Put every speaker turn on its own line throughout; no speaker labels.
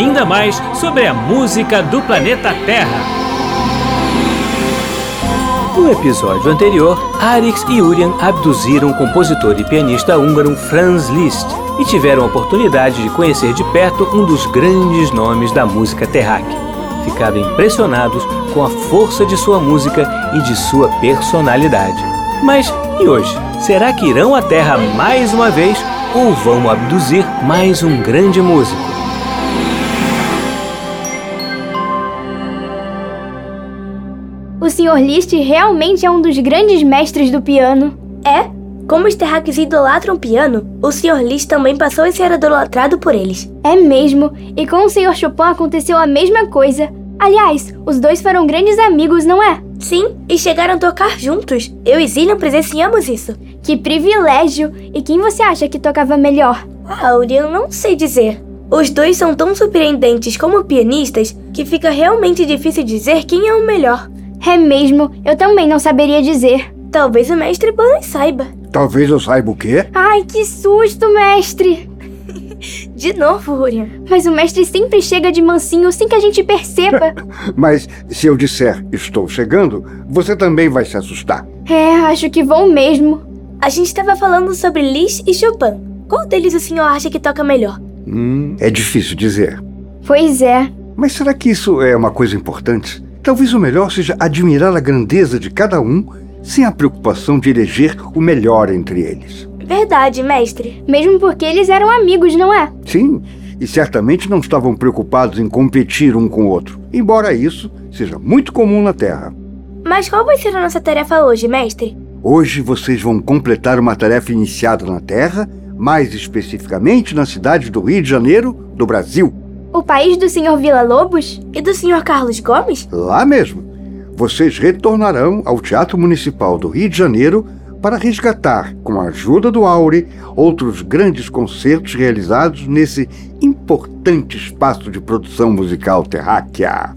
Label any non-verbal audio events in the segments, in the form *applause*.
ainda mais sobre a música do planeta Terra. No episódio anterior, Arix e Urian abduziram o compositor e pianista húngaro Franz Liszt e tiveram a oportunidade de conhecer de perto um dos grandes nomes da música terráquea. Ficaram impressionados com a força de sua música e de sua personalidade. Mas e hoje? Será que irão à Terra mais uma vez ou vão abduzir mais um grande músico?
Sr. Liszt realmente é um dos grandes mestres do piano.
É? Como os terráqueos idolatram o piano, o Sr. Liszt também passou a ser idolatrado por eles.
É mesmo, e com o Sr. Chopin aconteceu a mesma coisa. Aliás, os dois foram grandes amigos, não é?
Sim, e chegaram a tocar juntos. Eu e Zillian presenciamos isso.
Que privilégio! E quem você acha que tocava melhor?
Ah, Urian, não sei dizer. Os dois são tão surpreendentes como pianistas que fica realmente difícil dizer quem é o melhor.
É mesmo, eu também não saberia dizer.
Talvez o mestre Bolan saiba.
Talvez eu saiba o quê?
Ai, que susto, mestre! *laughs*
De novo, Urian.
Mas o mestre sempre chega de mansinho sem que a gente perceba. *laughs*
Mas se eu disser estou chegando, você também vai se assustar.
É, acho que vou mesmo.
A gente estava falando sobre Liszt e Chopin. Qual deles o senhor acha que toca melhor?
Hum, é difícil dizer.
Pois é.
Mas será que isso é uma coisa importante? Talvez o melhor seja admirar a grandeza de cada um sem a preocupação de eleger o melhor entre eles.
Verdade, mestre.
Mesmo porque eles eram amigos, não é?
Sim, e certamente não estavam preocupados em competir um com o outro, embora isso seja muito comum na Terra.
Mas qual vai ser a nossa tarefa hoje, mestre?
Hoje vocês vão completar uma tarefa iniciada na Terra, mais especificamente na cidade do Rio de Janeiro, do Brasil.
O país do Sr. Vila Lobos?
E do senhor Carlos Gomes?
Lá mesmo. Vocês retornarão ao Teatro Municipal do Rio de Janeiro para resgatar, com a ajuda do Aure, outros grandes concertos realizados nesse importante espaço de produção musical terráquea.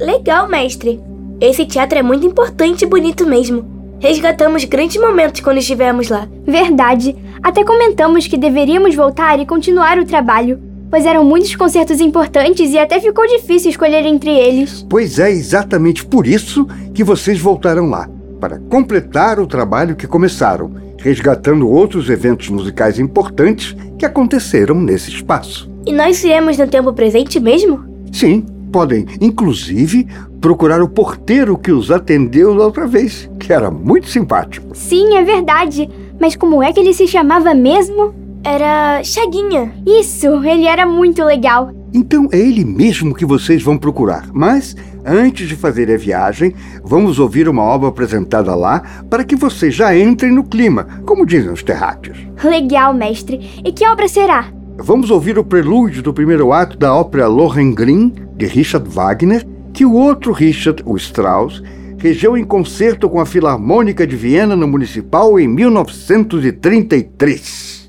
Legal, mestre. Esse teatro é muito importante e bonito mesmo. Resgatamos grandes momentos quando estivemos lá.
Verdade. Até comentamos que deveríamos voltar e continuar o trabalho, pois eram muitos concertos importantes e até ficou difícil escolher entre eles.
Pois é exatamente por isso que vocês voltarão lá para completar o trabalho que começaram, resgatando outros eventos musicais importantes que aconteceram nesse espaço.
E nós iremos no tempo presente mesmo?
Sim, podem, inclusive, procurar o porteiro que os atendeu da outra vez, que era muito simpático.
Sim, é verdade. Mas como é que ele se chamava mesmo?
Era Chaguinha.
Isso, ele era muito legal.
Então é ele mesmo que vocês vão procurar. Mas, antes de fazer a viagem, vamos ouvir uma obra apresentada lá para que vocês já entrem no clima, como dizem os terráqueos.
Legal, mestre. E que obra será?
Vamos ouvir o prelúdio do primeiro ato da ópera Lohengrin, de Richard Wagner, que o outro Richard, o Strauss, regeu em concerto com a Filarmônica de Viena no Municipal em 1933.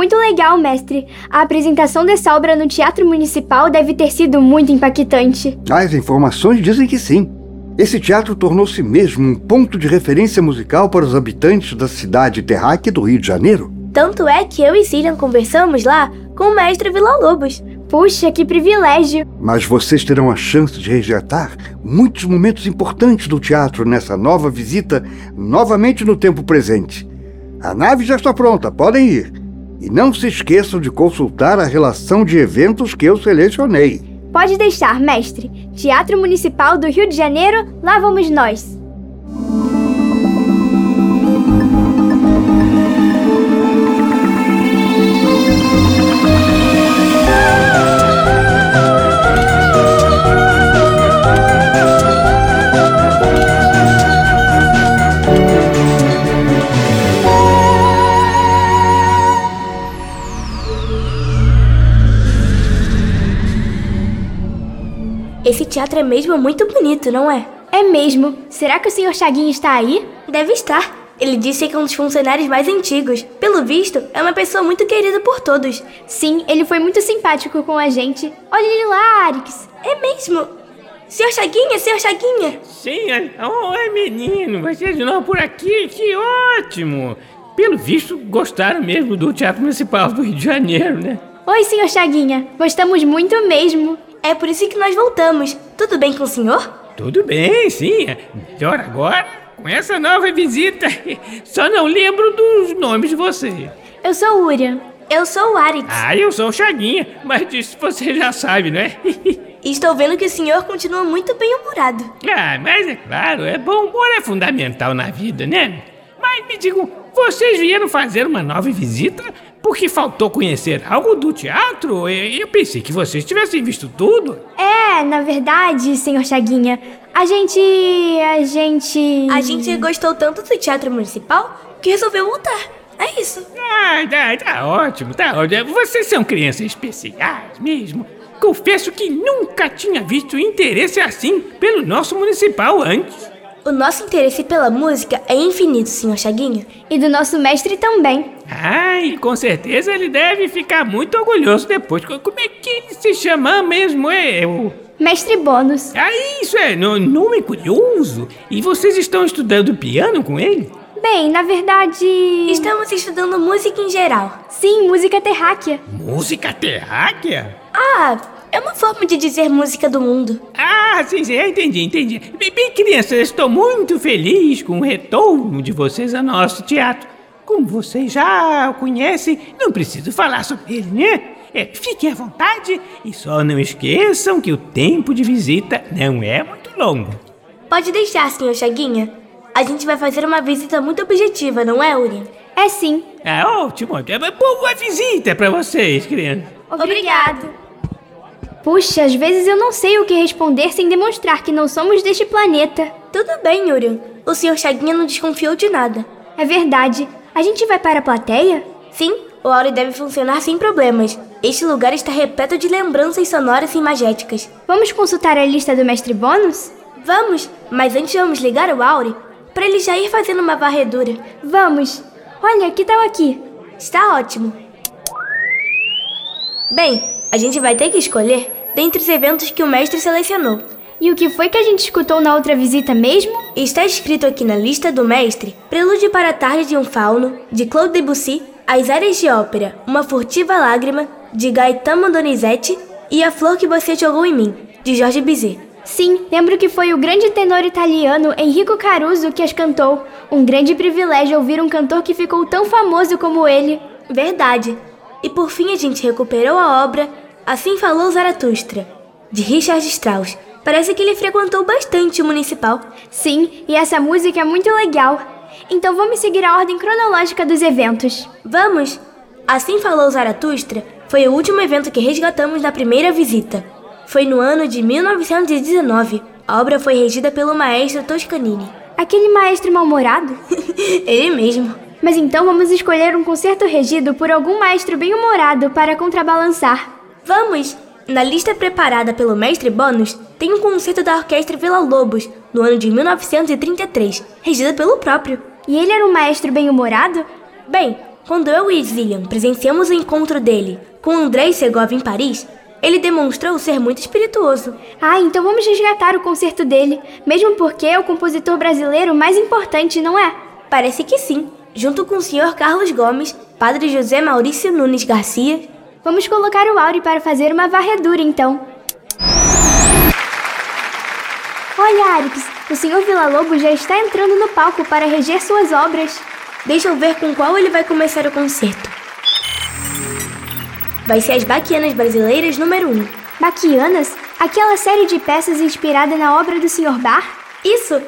Muito legal, mestre. A apresentação dessa obra no Teatro Municipal deve ter sido muito impactante.
As informações dizem que sim. Esse teatro tornou-se mesmo um ponto de referência musical para os habitantes da cidade terráquea do Rio de Janeiro.
Tanto é que eu e Cirian conversamos lá com o mestre Vila Lobos.
Puxa, que privilégio!
Mas vocês terão a chance de resgatar muitos momentos importantes do teatro nessa nova visita, novamente no tempo presente. A nave já está pronta, podem ir. E não se esqueçam de consultar a relação de eventos que eu selecionei.
Pode deixar, mestre. Teatro Municipal do Rio de Janeiro, lá vamos nós.
Esse teatro é mesmo muito bonito, não é?
É mesmo. Será que o Sr. Chaguinho está aí?
Deve estar. Ele disse que é um dos funcionários mais antigos. Pelo visto, é uma pessoa muito querida por todos.
Sim, ele foi muito simpático com a gente. Olha ele lá, Arix.
É mesmo. Senhor Chaguinha, senhor Chaguinha.
Sim, oi menino, você de novo por aqui, que ótimo. Pelo visto, gostaram mesmo do Teatro Municipal do Rio de Janeiro, né?
Oi, senhor Chaguinha. Gostamos muito mesmo.
É por isso que nós voltamos. Tudo bem com o senhor?
Tudo bem, sim. Melhor agora com essa nova visita. *laughs* Só não lembro dos nomes de vocês.
Eu sou Urian.
Eu sou o Arix.
Ah, eu sou o Chaguinha, mas disso você já sabe, não é? *laughs*
Estou vendo que o senhor continua muito bem-humorado.
ah, mas é claro, é bom humor é fundamental na vida, né? Mas me digam, vocês vieram fazer uma nova visita porque faltou conhecer algo do teatro? Eu, eu pensei que vocês tivessem visto tudo.
É, na verdade, senhor Chaguinha, a gente. a gente.
A gente gostou tanto do Teatro Municipal que resolveu voltar. É isso.
Ah, tá, tá ótimo, tá ótimo. Vocês são crianças especiais mesmo. Confesso que nunca tinha visto interesse assim pelo nosso municipal antes.
O nosso interesse pela música é infinito, senhor Chaguinha.
E do nosso mestre também.
Ai, com certeza ele deve ficar muito orgulhoso depois. Co- Como é que ele se chama mesmo? É o.
Mestre Bônus.
Ah, isso é no- nome curioso. E vocês estão estudando piano com ele?
Bem, na verdade.
Estamos estudando música em geral.
Sim, música terráquea.
Música terráquea?
Ah, é uma forma de dizer música do mundo.
Ah, sim, sim, entendi, entendi. Bem, crianças, estou muito feliz com o retorno de vocês ao nosso teatro. Como vocês já o conhecem, não preciso falar sobre ele, né? É, fiquem à vontade e só não esqueçam que o tempo de visita não é muito longo.
Pode deixar, senhor Chaguinha. A gente vai fazer uma visita muito objetiva, não é, Uri?
É sim.
Ah, ótimo, é uma boa visita para vocês, crianças.
Obrigado.
Puxa, às vezes eu não sei o que responder sem demonstrar que não somos deste planeta.
Tudo bem, Yuri. O senhor Chaguinha não desconfiou de nada.
É verdade. A gente vai para a plateia?
Sim, o Auri deve funcionar sem problemas. Este lugar está repleto de lembranças sonoras e imagéticas.
Vamos consultar a lista do mestre Bônus?
Vamos, mas antes vamos ligar o Auri para ele já ir fazendo uma varredura.
Vamos. Olha, que tal aqui?
Está ótimo. Bem, a gente vai ter que escolher dentre os eventos que o mestre selecionou.
E o que foi que a gente escutou na outra visita mesmo?
Está escrito aqui na lista do mestre Prelúdio para a Tarde de um Fauno, de Claude Debussy, As Áreas de Ópera, Uma Furtiva Lágrima, de Gaetano Donizetti e A Flor que Você Jogou em Mim, de Jorge Bizet.
Sim, lembro que foi o grande tenor italiano Enrico Caruso que as cantou. Um grande privilégio ouvir um cantor que ficou tão famoso como ele.
Verdade. E por fim a gente recuperou a obra Assim Falou Zaratustra, de Richard Strauss. Parece que ele frequentou bastante o municipal.
Sim, e essa música é muito legal. Então vamos seguir a ordem cronológica dos eventos.
Vamos! Assim Falou Zaratustra foi o último evento que resgatamos na primeira visita. Foi no ano de 1919. A obra foi regida pelo maestro Toscanini.
Aquele maestro mal-humorado? *laughs*
Ele mesmo.
Mas então vamos escolher um concerto regido por algum maestro bem-humorado para contrabalançar.
Vamos! Na lista preparada pelo mestre Bônus, tem um concerto da Orquestra Vila Lobos, no ano de 1933, regida pelo próprio.
E ele era um maestro bem-humorado?
Bem, Quando eu e Zillian presenciamos o encontro dele com Andrei Segov em Paris, ele demonstrou ser muito espirituoso.
Ah, então vamos resgatar o concerto dele, mesmo porque é o compositor brasileiro mais importante, não é?
Parece que sim. Junto com o Sr. Carlos Gomes, Padre José Maurício Nunes Garcia.
Vamos colocar o Auri para fazer uma varredura, então. Olha, Arix, o Sr. Villa-Lobos já está entrando no palco para reger suas obras.
Deixa eu ver com qual ele vai começar o concerto vai ser as Baquianas Brasileiras número 1.
Baquianas? Aquela série de peças inspirada na obra do Sr. Bar?
Isso!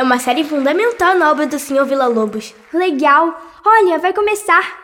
É uma série fundamental na obra do Sr. Vila Lobos.
Legal! Olha, vai começar!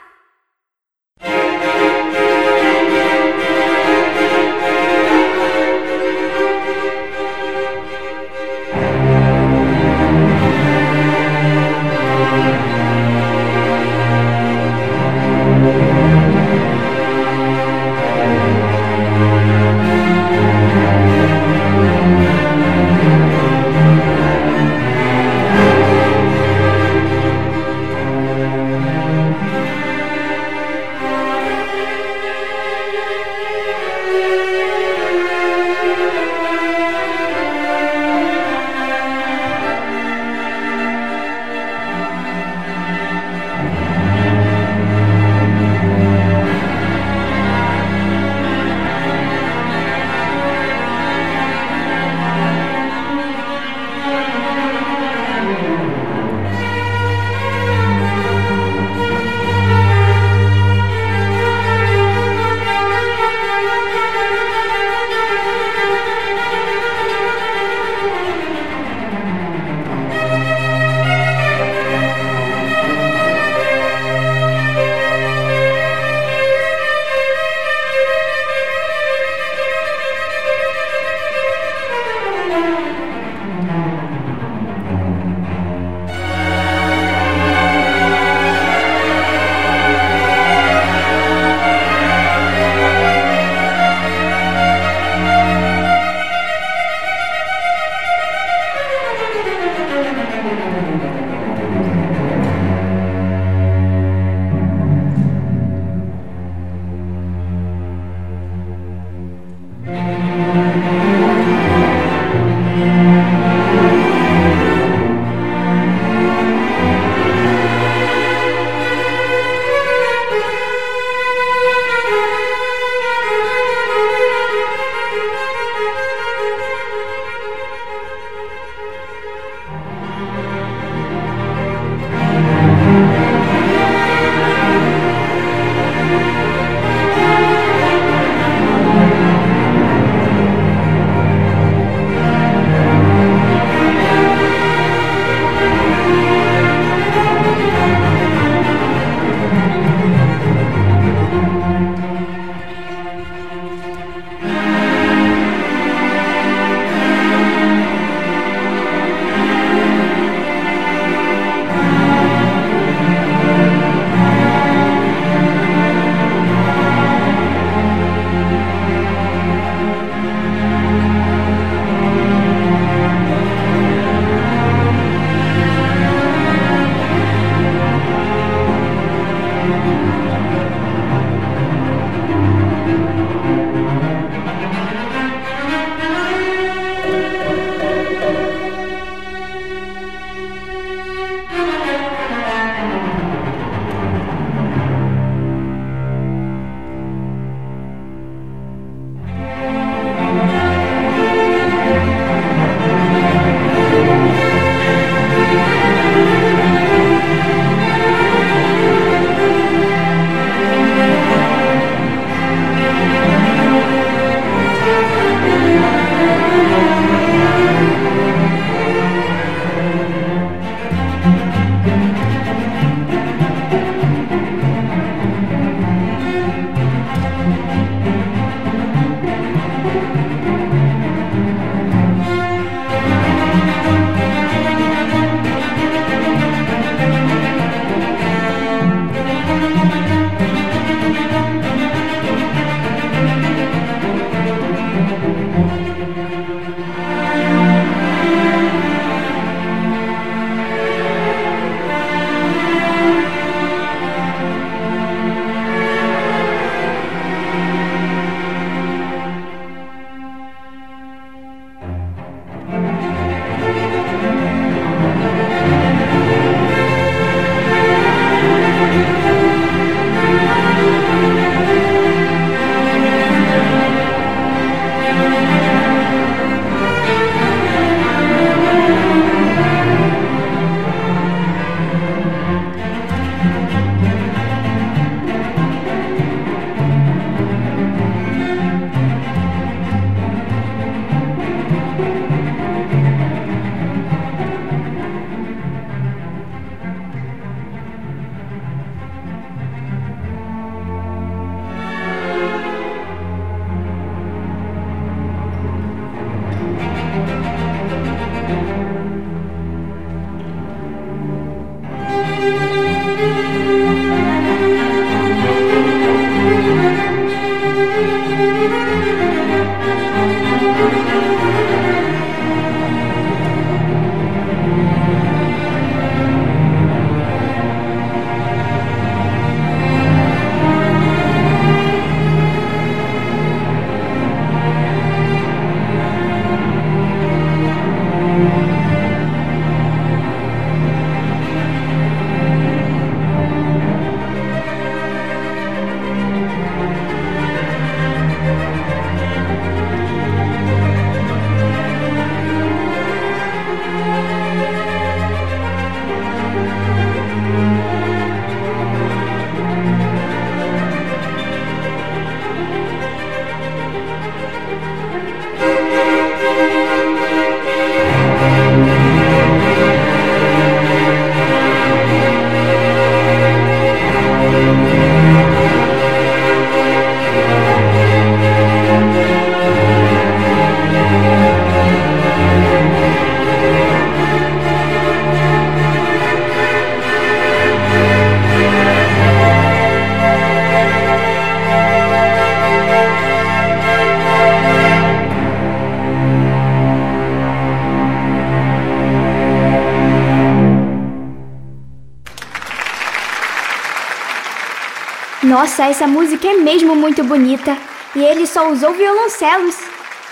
Nossa, essa música é mesmo muito bonita. E ele só usou violoncelos.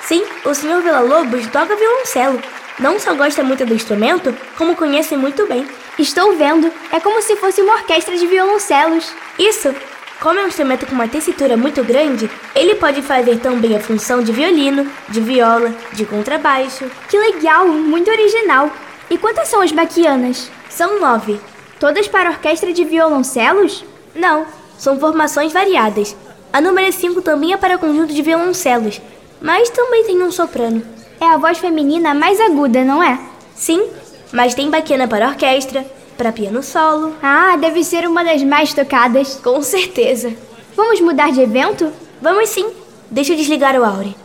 Sim, o Sr. Villa-Lobos toca violoncelo. Não só gosta muito do instrumento, como conhece muito bem.
Estou vendo. É como se fosse uma orquestra de violoncelos.
Isso! Como é um instrumento com uma tessitura muito grande, ele pode fazer também a função de violino, de viola, de contrabaixo.
Que legal! Muito original. E quantas são as baquianas?
São nove.
Todas para orquestra de violoncelos?
Não, são formações variadas. A número 5 também é para conjunto de violoncelos, mas também tem um soprano.
É a voz feminina mais aguda, não é?
Sim, mas tem baquiana para orquestra, para piano solo.
Ah, deve ser uma das mais tocadas.
Com certeza.
Vamos mudar de evento?
Vamos sim. Deixa eu desligar o Aure.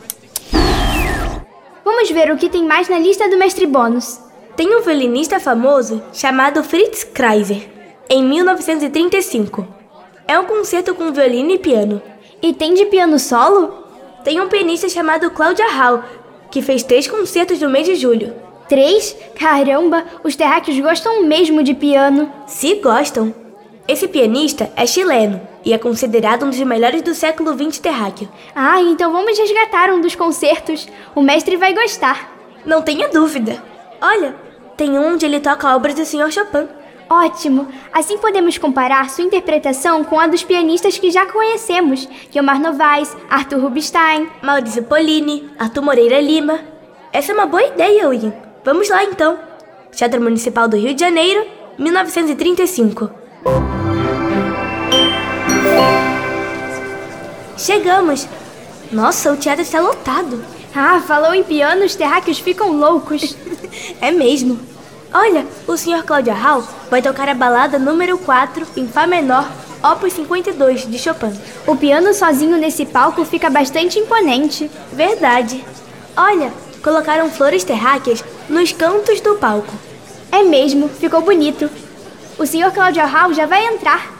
Vamos ver o que tem mais na lista do mestre bônus.
Tem um violinista famoso chamado Fritz Kreiser, em 1935. É um concerto com violino e piano.
E tem de piano solo?
Tem um pianista chamado Claudia Hall, que fez três concertos no mês de julho.
Três? Caramba, os terráqueos gostam mesmo de piano.
Se gostam. Esse pianista é chileno e é considerado um dos melhores do século XX terráqueo.
Ah, então vamos resgatar um dos concertos. O mestre vai gostar.
Não tenha dúvida. Olha, tem um onde ele toca obras do Sr. Chopin.
Ótimo! Assim podemos comparar sua interpretação com a dos pianistas que já conhecemos: Guilmar Novaes, Arthur Rubinstein,
Maurício Polini, Arthur Moreira Lima. Essa é uma boa ideia, William. Vamos lá então. Teatro Municipal do Rio de Janeiro, 1935. Chegamos! Nossa, o teatro está lotado.
Ah, falou em piano, os terráqueos ficam loucos. *laughs*
é mesmo. Olha, o Sr. Claudia Hall vai tocar a balada número 4 em Fá menor, Opus 52, de Chopin.
O piano sozinho nesse palco fica bastante imponente.
Verdade. Olha, colocaram flores terráqueas nos cantos do palco.
É mesmo, ficou bonito. O Sr. Claudia Hall já vai entrar.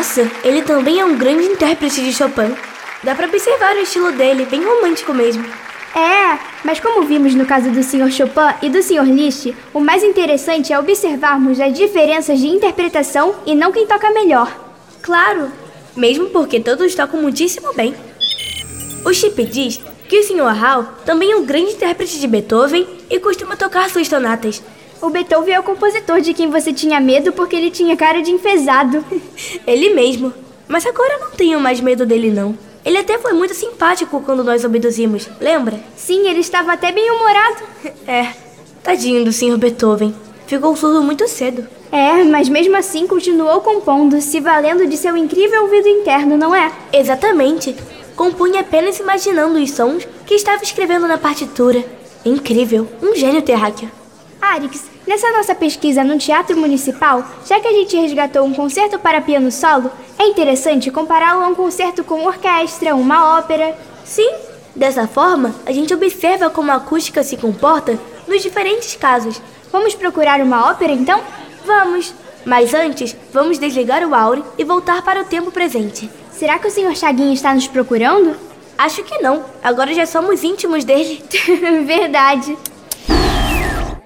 Nossa, ele também é um grande intérprete de Chopin. Dá pra observar o estilo dele, bem romântico mesmo.
É, mas como vimos no caso do Sr. Chopin e do Sr. Liszt, o mais interessante é observarmos as diferenças de interpretação e não quem toca melhor.
Claro, mesmo porque todos tocam muitíssimo bem. O Chip diz que o Sr. Hall também é um grande intérprete de Beethoven e costuma tocar suas sonatas.
O Beethoven é o compositor de quem você tinha medo porque ele tinha cara de enfesado. *laughs*
ele mesmo. Mas agora eu não tenho mais medo dele não. Ele até foi muito simpático quando nós obedecemos, lembra?
Sim, ele estava até bem humorado. *laughs*
É, tadinho do Sr. Beethoven. Ficou surdo muito cedo.
É, mas mesmo assim continuou compondo, se valendo de seu incrível ouvido interno, não é?
Exatamente. Compunha apenas imaginando os sons que estava escrevendo na partitura. Incrível, um gênio terráqueo.
Arix, nessa nossa pesquisa no Teatro Municipal, já que a gente resgatou um concerto para piano solo, é interessante compará-lo a um concerto com orquestra, uma ópera.
Sim, dessa forma, a gente observa como a acústica se comporta nos diferentes casos.
Vamos procurar uma ópera então?
Vamos! Mas antes, vamos desligar o Aure e voltar para o tempo presente.
Será que o Sr. Chaguinho está nos procurando?
Acho que não. Agora já somos íntimos dele. *laughs*
Verdade.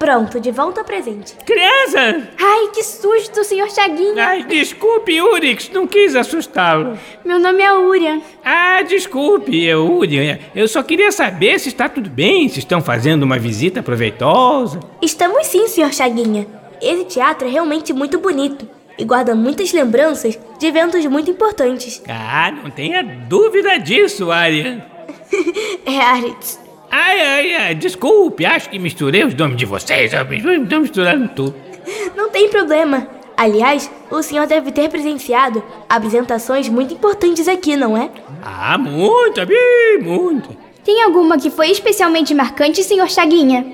Pronto, de volta ao presente.
Criança!
Ai, que susto, senhor Chaguinho.
Ai, desculpe, Urix, não quis assustá-lo.
Meu nome é Urian.
Ah, desculpe, é Urian. Eu só queria saber se está tudo bem, se estão fazendo uma visita proveitosa.
Estamos sim, senhor Chaguinha. Esse teatro é realmente muito bonito e guarda muitas lembranças de eventos muito importantes.
Ah, não tenha dúvida disso, Arian. *laughs*
é, Aritz.
Ai, ai, ai, desculpe, acho que misturei os nomes de vocês. Estão misturando tudo. *laughs*
Não tem problema. Aliás, o senhor deve ter presenciado apresentações muito importantes aqui, não é?
Ah, muito, muito.
Tem alguma que foi especialmente marcante, senhor Chaguinha?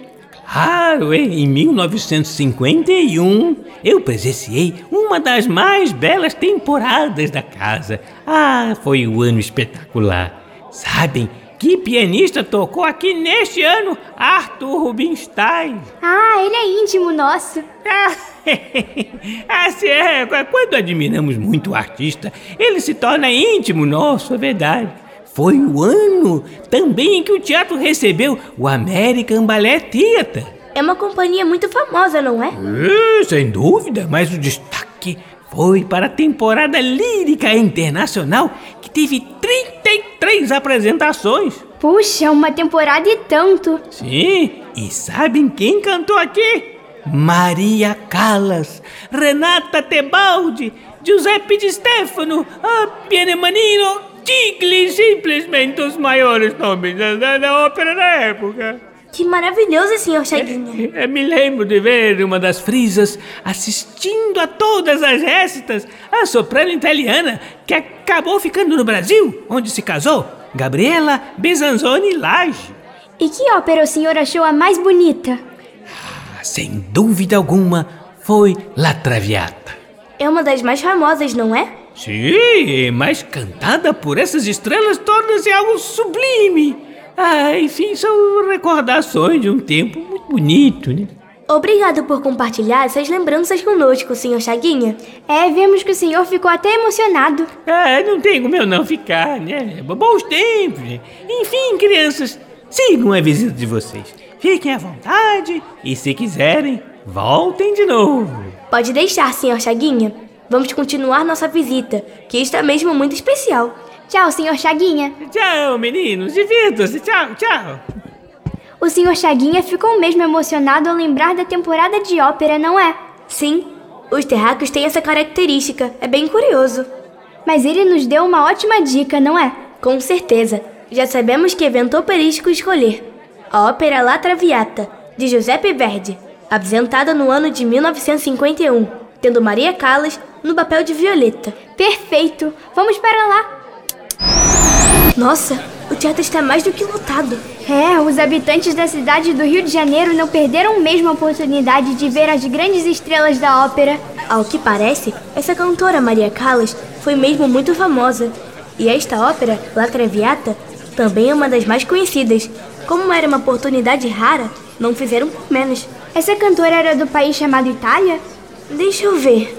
Claro, em 1951 eu presenciei uma das mais belas temporadas da casa. Ah, foi um ano espetacular. Sabem, que pianista tocou aqui neste ano? Arthur Rubinstein.
Ah, ele é íntimo nosso. *laughs*
assim é, quando admiramos muito o artista, ele se torna íntimo nosso, é verdade. Foi o ano também em que o teatro recebeu o American Ballet Theatre.
É uma companhia muito famosa, não é?
é sem dúvida, mas o destaque foi para a temporada lírica internacional que teve 33 apresentações.
Puxa, uma temporada e tanto.
Sim, e sabem quem cantou aqui? Maria Callas, Renata Tebaldi, Giuseppe Di Stefano, Pienemanino, Tigli, simplesmente os maiores nomes da, da ópera da época.
Que maravilhoso, senhor Chaguinha.
É, é, me lembro de ver uma das frisas assistindo a todas as récitas, a soprano italiana que acabou ficando no Brasil, onde se casou, Gabriela Besanzoni Lage.
E que ópera o senhor achou a mais bonita?
Ah, sem dúvida alguma, foi La Traviata.
É uma das mais famosas, não é?
Sim, mas cantada por essas estrelas torna-se algo sublime. Ah, enfim, são recordações de um tempo muito bonito, né?
Obrigado por compartilhar essas lembranças conosco, senhor Chaguinha.
É, vemos que o senhor ficou até emocionado.
É, não tem como eu não ficar, né? Bons tempos. Né? Enfim, crianças, sigam a visita de vocês. Fiquem à vontade e, se quiserem, voltem de novo.
Pode deixar, senhor Chaguinha. Vamos continuar nossa visita, que está mesmo muito especial.
Tchau, senhor Chaguinha.
Tchau, meninos. Divirtam-se. Tchau, tchau.
O senhor Chaguinha ficou mesmo emocionado ao lembrar da temporada de ópera, não é?
Sim. Os terráqueos têm essa característica. É bem curioso.
Mas ele nos deu uma ótima dica, não é?
Com certeza. Já sabemos que evento operístico escolher. A ópera La Traviata, de Giuseppe Verdi, apresentada no ano de 1951, tendo Maria Callas no papel de Violeta.
Perfeito! Vamos para lá!
Nossa, o teatro está mais do que lotado.
É, os habitantes da cidade do Rio de Janeiro não perderam mesmo a oportunidade de ver as grandes estrelas da ópera.
Ao que parece, essa cantora Maria Callas foi mesmo muito famosa. E esta ópera, La Traviata, também é uma das mais conhecidas. Como era uma oportunidade rara, não fizeram por menos.
Essa cantora era do país chamado Itália?
Deixa eu ver.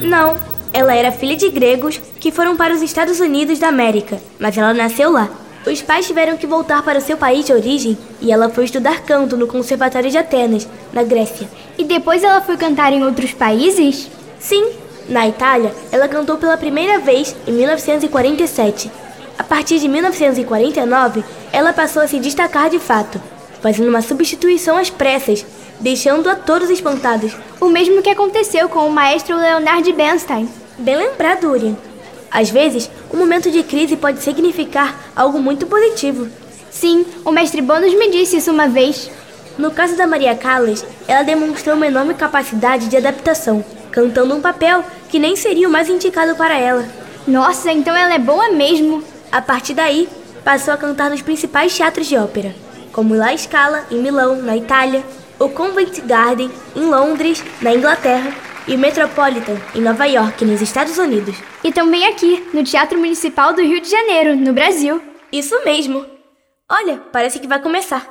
Não, Ela era filha de gregos que foram para os Estados Unidos da América, mas ela nasceu lá. Os pais tiveram que voltar para o seu país de origem e ela foi estudar canto no Conservatório de Atenas, na Grécia.
E depois ela foi cantar em outros países?
Sim, na Itália, ela cantou pela primeira vez em 1947. A partir de 1949, ela passou a se destacar de fato, fazendo uma substituição às pressas, deixando a todos espantados.
O mesmo que aconteceu com o maestro Leonard Bernstein.
Bem lembrado, Urian. Às vezes, um momento de crise pode significar algo muito positivo.
Sim, o mestre Bônus me disse isso uma vez.
No caso da Maria Callas, ela demonstrou uma enorme capacidade de adaptação, cantando um papel que nem seria o mais indicado para ela.
Nossa, então ela é boa mesmo.
A partir daí, passou a cantar nos principais teatros de ópera, como La Scala, em Milão, na Itália, o Covent Garden, em Londres, na Inglaterra, e o Metropolitan, em Nova York, nos Estados Unidos.
E também aqui, no Teatro Municipal do Rio de Janeiro, no Brasil.
Isso mesmo! Olha, parece que vai começar.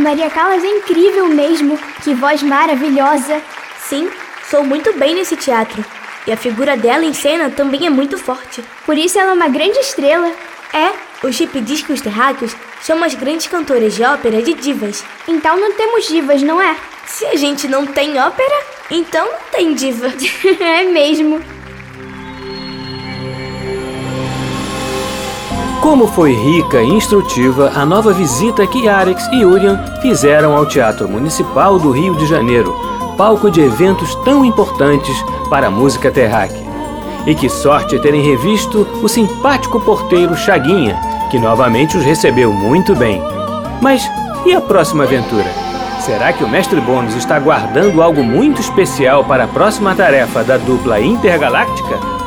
Maria Callas é incrível mesmo. Que voz maravilhosa.
Sim, sou muito bem nesse teatro. E a figura dela em cena também é muito forte.
Por isso ela é uma grande estrela.
É, os chip discos terráqueos chamam as grandes cantoras de ópera de divas.
Então não temos divas, não é?
Se a gente não tem ópera, então não tem diva. *laughs*
é mesmo.
Como foi rica e instrutiva a nova visita que Arix e Urian fizeram ao Teatro Municipal do Rio de Janeiro, palco de eventos tão importantes para a música terráquea. E que sorte terem revisto o simpático porteiro Chaguinha, que novamente os recebeu muito bem. Mas e a próxima aventura? Será que o Mestre Bônus está guardando algo muito especial para a próxima tarefa da dupla intergaláctica?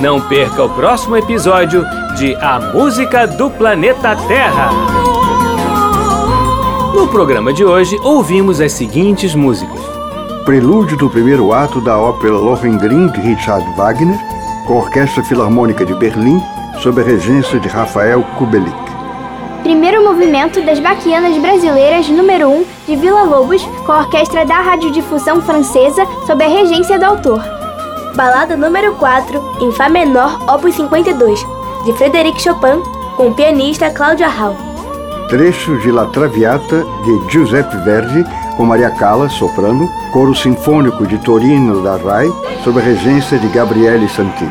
Não perca o próximo episódio de A Música do Planeta Terra. No programa de hoje, ouvimos as seguintes músicas:
Prelúdio do primeiro ato da ópera Lohengrin de Richard Wagner, com a Orquestra Filarmônica de Berlim, sob a regência de Rafael Kubelik.
Primeiro movimento das Baquianas Brasileiras número 1 de Vila Lobos, com a Orquestra da Radiodifusão Francesa, sob a regência do autor.
Balada número 4, em Fá menor, opus 52, de Frederic Chopin, com pianista Cláudia Hall.
Trecho de La Traviata de Giuseppe Verdi, com Maria Callas, soprano, coro sinfônico de Torino da RAI, sob a regência de Gabriele Santini.